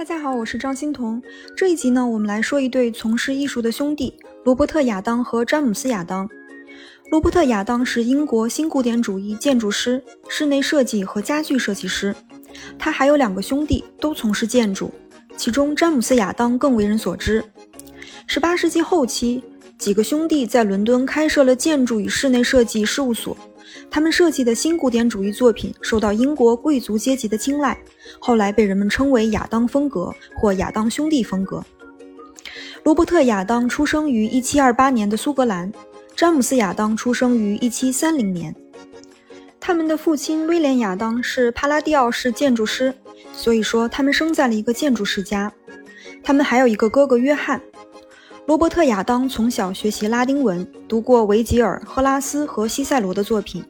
大家好，我是张欣彤。这一集呢，我们来说一对从事艺术的兄弟——罗伯特·亚当和詹姆斯·亚当。罗伯特·亚当是英国新古典主义建筑师、室内设计和家具设计师。他还有两个兄弟，都从事建筑，其中詹姆斯·亚当更为人所知。18世纪后期，几个兄弟在伦敦开设了建筑与室内设计事务所。他们设计的新古典主义作品受到英国贵族阶级的青睐，后来被人们称为亚当风格或亚当兄弟风格。罗伯特·亚当出生于1728年的苏格兰，詹姆斯·亚当出生于1730年。他们的父亲威廉·亚当是帕拉第奥式建筑师，所以说他们生在了一个建筑世家。他们还有一个哥哥约翰。罗伯特·亚当从小学习拉丁文，读过维吉尔、赫拉斯和西塞罗的作品。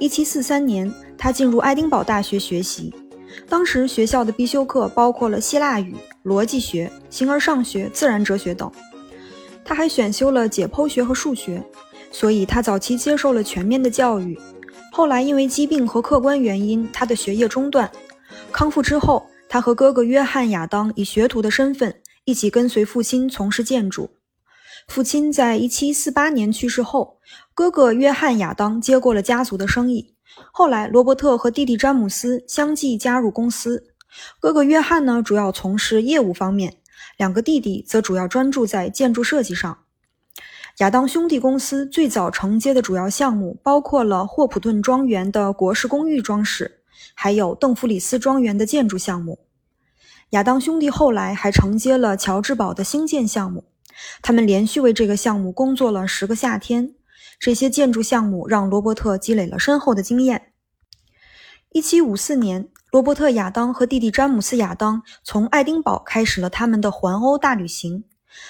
1743年，他进入爱丁堡大学学习。当时学校的必修课包括了希腊语、逻辑学、形而上学、自然哲学等。他还选修了解剖学和数学，所以他早期接受了全面的教育。后来因为疾病和客观原因，他的学业中断。康复之后，他和哥哥约翰·亚当以学徒的身份。一起跟随父亲从事建筑。父亲在1748年去世后，哥哥约翰·亚当接过了家族的生意。后来，罗伯特和弟弟詹姆斯相继加入公司。哥哥约翰呢，主要从事业务方面；两个弟弟则主要专注在建筑设计上。亚当兄弟公司最早承接的主要项目包括了霍普顿庄园的国式公寓装饰，还有邓弗里斯庄园的建筑项目。亚当兄弟后来还承接了乔治堡的兴建项目，他们连续为这个项目工作了十个夏天。这些建筑项目让罗伯特积累了深厚的经验。1754年，罗伯特·亚当和弟弟詹姆斯·亚当从爱丁堡开始了他们的环欧大旅行。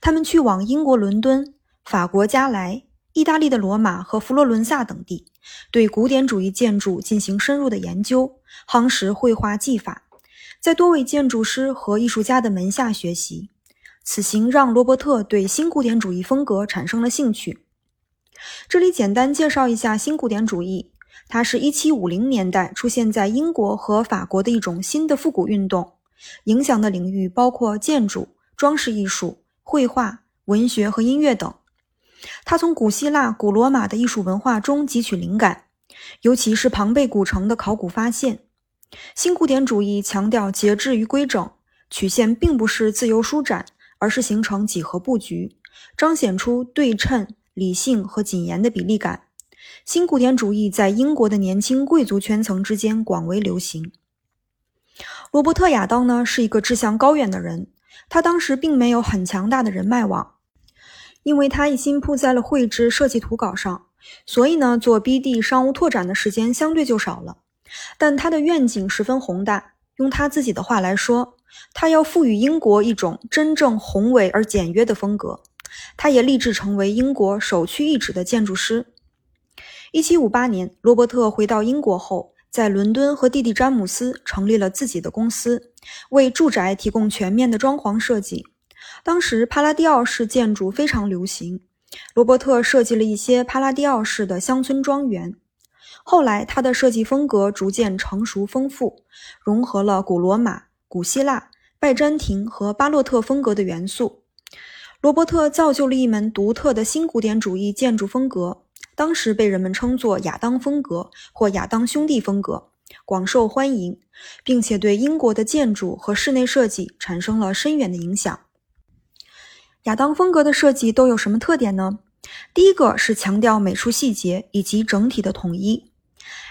他们去往英国伦敦、法国加莱、意大利的罗马和佛罗伦萨等地，对古典主义建筑进行深入的研究，夯实绘画技法。在多位建筑师和艺术家的门下学习，此行让罗伯特对新古典主义风格产生了兴趣。这里简单介绍一下新古典主义，它是一七五零年代出现在英国和法国的一种新的复古运动，影响的领域包括建筑、装饰艺术、绘画、文学和音乐等。它从古希腊、古罗马的艺术文化中汲取灵感，尤其是庞贝古城的考古发现。新古典主义强调节制与规整，曲线并不是自由舒展，而是形成几何布局，彰显出对称、理性和谨严的比例感。新古典主义在英国的年轻贵族圈层之间广为流行。罗伯特·亚当呢是一个志向高远的人，他当时并没有很强大的人脉网，因为他一心扑在了绘制设计图稿上，所以呢做 BD 商务拓展的时间相对就少了。但他的愿景十分宏大。用他自己的话来说，他要赋予英国一种真正宏伟而简约的风格。他也立志成为英国首屈一指的建筑师。1758年，罗伯特回到英国后，在伦敦和弟弟詹姆斯成立了自己的公司，为住宅提供全面的装潢设计。当时，帕拉第奥式建筑非常流行，罗伯特设计了一些帕拉第奥式的乡村庄园。后来，他的设计风格逐渐成熟丰富，融合了古罗马、古希腊、拜占庭和巴洛特风格的元素。罗伯特造就了一门独特的新古典主义建筑风格，当时被人们称作亚当风格或亚当兄弟风格，广受欢迎，并且对英国的建筑和室内设计产生了深远的影响。亚当风格的设计都有什么特点呢？第一个是强调美术细节以及整体的统一。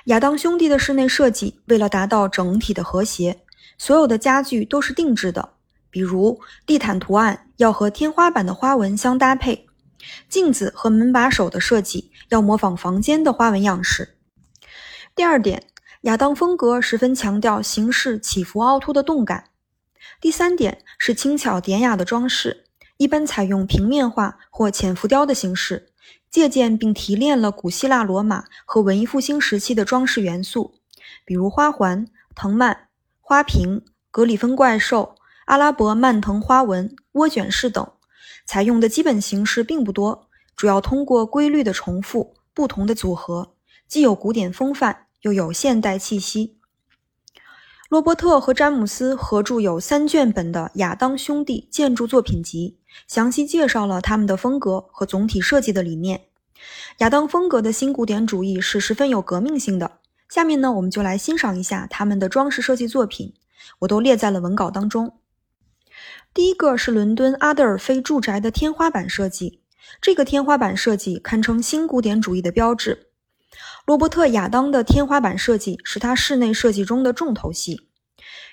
亚当兄弟的室内设计，为了达到整体的和谐，所有的家具都是定制的。比如地毯图案要和天花板的花纹相搭配，镜子和门把手的设计要模仿房间的花纹样式。第二点，亚当风格十分强调形式起伏凹凸的动感。第三点是轻巧典雅的装饰，一般采用平面画或浅浮雕的形式。借鉴并提炼了古希腊、罗马和文艺复兴时期的装饰元素，比如花环、藤蔓、花瓶、格里芬怪兽、阿拉伯蔓藤花纹、涡卷式等。采用的基本形式并不多，主要通过规律的重复、不同的组合，既有古典风范，又有现代气息。罗伯特和詹姆斯合著有三卷本的《亚当兄弟建筑作品集》，详细介绍了他们的风格和总体设计的理念。亚当风格的新古典主义是十分有革命性的。下面呢，我们就来欣赏一下他们的装饰设计作品，我都列在了文稿当中。第一个是伦敦阿德尔菲住宅的天花板设计，这个天花板设计堪称新古典主义的标志。罗伯特·亚当的天花板设计是他室内设计中的重头戏，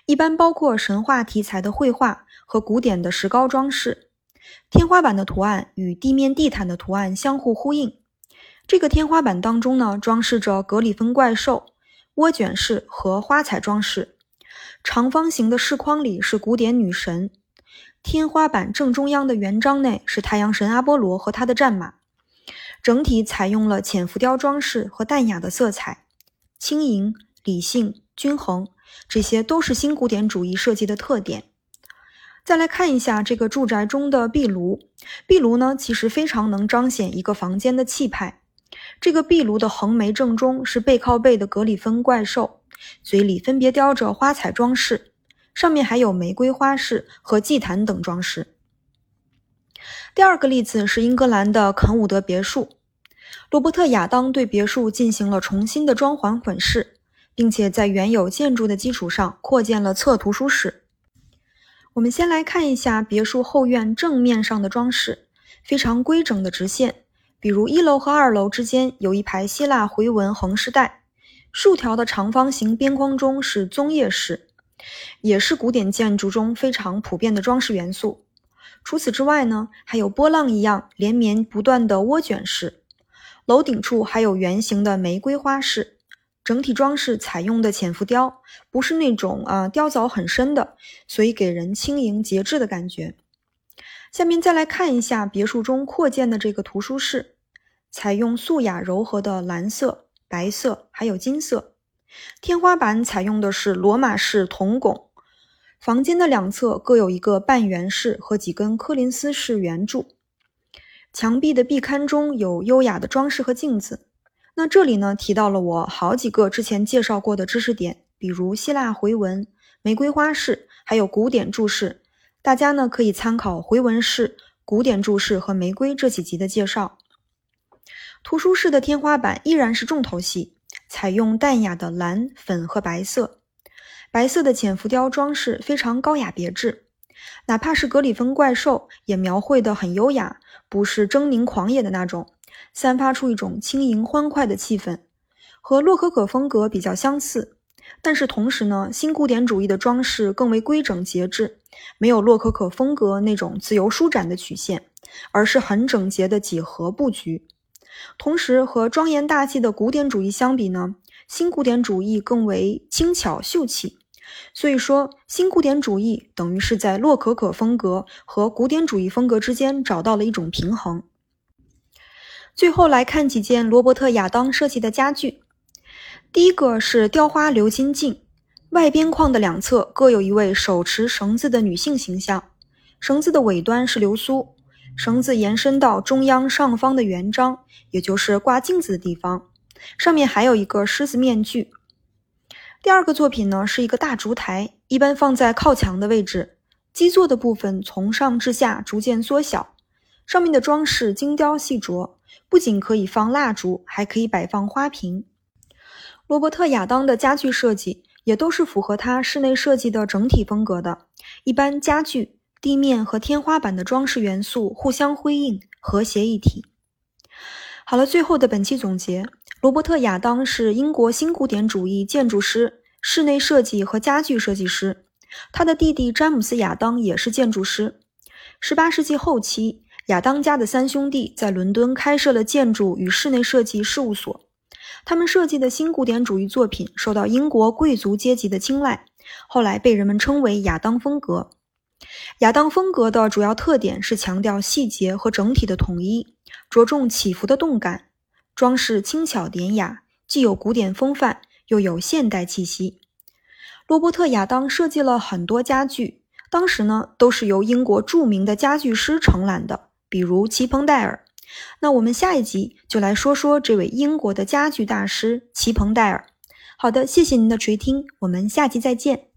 一般包括神话题材的绘画和古典的石膏装饰。天花板的图案与地面地毯的图案相互呼应。这个天花板当中呢，装饰着格里芬怪兽、涡卷式和花彩装饰。长方形的饰框里是古典女神。天花板正中央的圆章内是太阳神阿波罗和他的战马。整体采用了浅浮雕装饰和淡雅的色彩，轻盈、理性、均衡，这些都是新古典主义设计的特点。再来看一下这个住宅中的壁炉，壁炉呢，其实非常能彰显一个房间的气派。这个壁炉的横眉正中是背靠背的格里芬怪兽，嘴里分别雕着花彩装饰，上面还有玫瑰花饰和祭坛等装饰。第二个例子是英格兰的肯伍德别墅，罗伯特·亚当对别墅进行了重新的装潢混饰，并且在原有建筑的基础上扩建了侧图书室。我们先来看一下别墅后院正面上的装饰，非常规整的直线。比如一楼和二楼之间有一排希腊回纹横饰带，竖条的长方形边框中是棕叶饰，也是古典建筑中非常普遍的装饰元素。除此之外呢，还有波浪一样连绵不断的涡卷式，楼顶处还有圆形的玫瑰花式。整体装饰采用的浅浮雕，不是那种啊雕凿很深的，所以给人轻盈节制的感觉。下面再来看一下别墅中扩建的这个图书室，采用素雅柔和的蓝色、白色还有金色。天花板采用的是罗马式铜拱，房间的两侧各有一个半圆式和几根柯林斯式圆柱。墙壁的壁龛中有优雅的装饰和镜子。那这里呢提到了我好几个之前介绍过的知识点，比如希腊回纹、玫瑰花式，还有古典柱式。大家呢可以参考回纹式、古典柱式和玫瑰这几集的介绍。图书室的天花板依然是重头戏，采用淡雅的蓝、粉和白色，白色的浅浮雕装饰非常高雅别致。哪怕是格里芬怪兽，也描绘得很优雅，不是狰狞狂野的那种，散发出一种轻盈欢快的气氛，和洛可可风格比较相似。但是同时呢，新古典主义的装饰更为规整节制，没有洛可可风格那种自由舒展的曲线，而是很整洁的几何布局。同时和庄严大气的古典主义相比呢，新古典主义更为轻巧秀气。所以说，新古典主义等于是在洛可可风格和古典主义风格之间找到了一种平衡。最后来看几件罗伯特·亚当设计的家具。第一个是雕花鎏金镜，外边框的两侧各有一位手持绳子的女性形象，绳子的尾端是流苏，绳子延伸到中央上方的圆章，也就是挂镜子的地方，上面还有一个狮子面具。第二个作品呢是一个大烛台，一般放在靠墙的位置，基座的部分从上至下逐渐缩小，上面的装饰精雕细琢，不仅可以放蜡烛，还可以摆放花瓶。罗伯特·亚当的家具设计也都是符合他室内设计的整体风格的。一般家具、地面和天花板的装饰元素互相辉映，和谐一体。好了，最后的本期总结：罗伯特·亚当是英国新古典主义建筑师、室内设计和家具设计师。他的弟弟詹姆斯·亚当也是建筑师。18世纪后期，亚当家的三兄弟在伦敦开设了建筑与室内设计事务所。他们设计的新古典主义作品受到英国贵族阶级的青睐，后来被人们称为亚当风格。亚当风格的主要特点是强调细节和整体的统一，着重起伏的动感，装饰轻巧典雅，既有古典风范，又有现代气息。罗伯特·亚当设计了很多家具，当时呢都是由英国著名的家具师承揽的，比如齐彭戴尔。那我们下一集就来说说这位英国的家具大师齐彭戴尔。好的，谢谢您的垂听，我们下期再见。